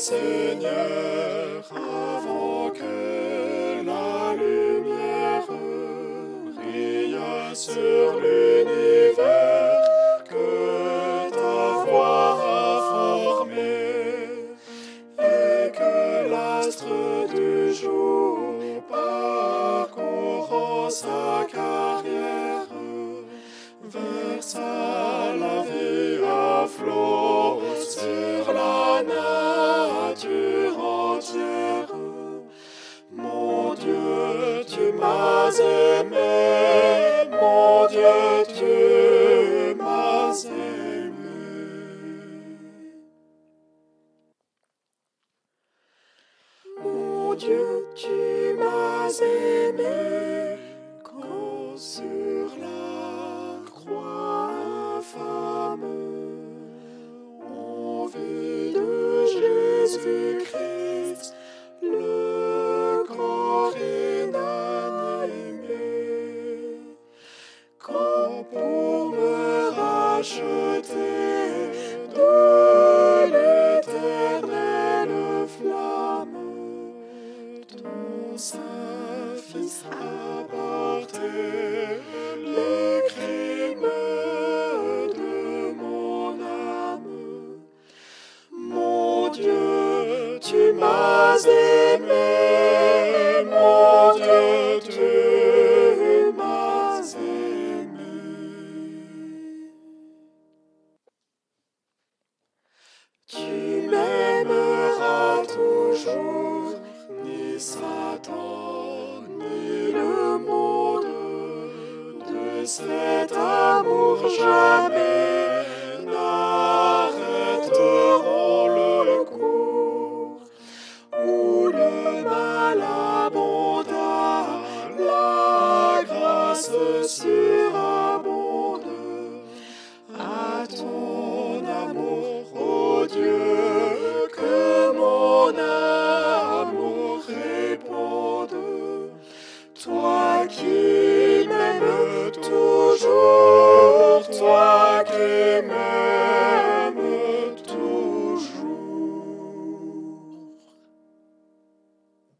Seigneur, aimé, mon Dieu, tu m'as aimé. Mon Dieu, tu m'as aimé Fils a porté les de mon âme. Mon Dieu, tu m'as aimé, mon Dieu, tu m'as aimé. Tu m'aimeras toujours, cet amour jamais n'arrêteront le cours où le mal abonda, la grâce.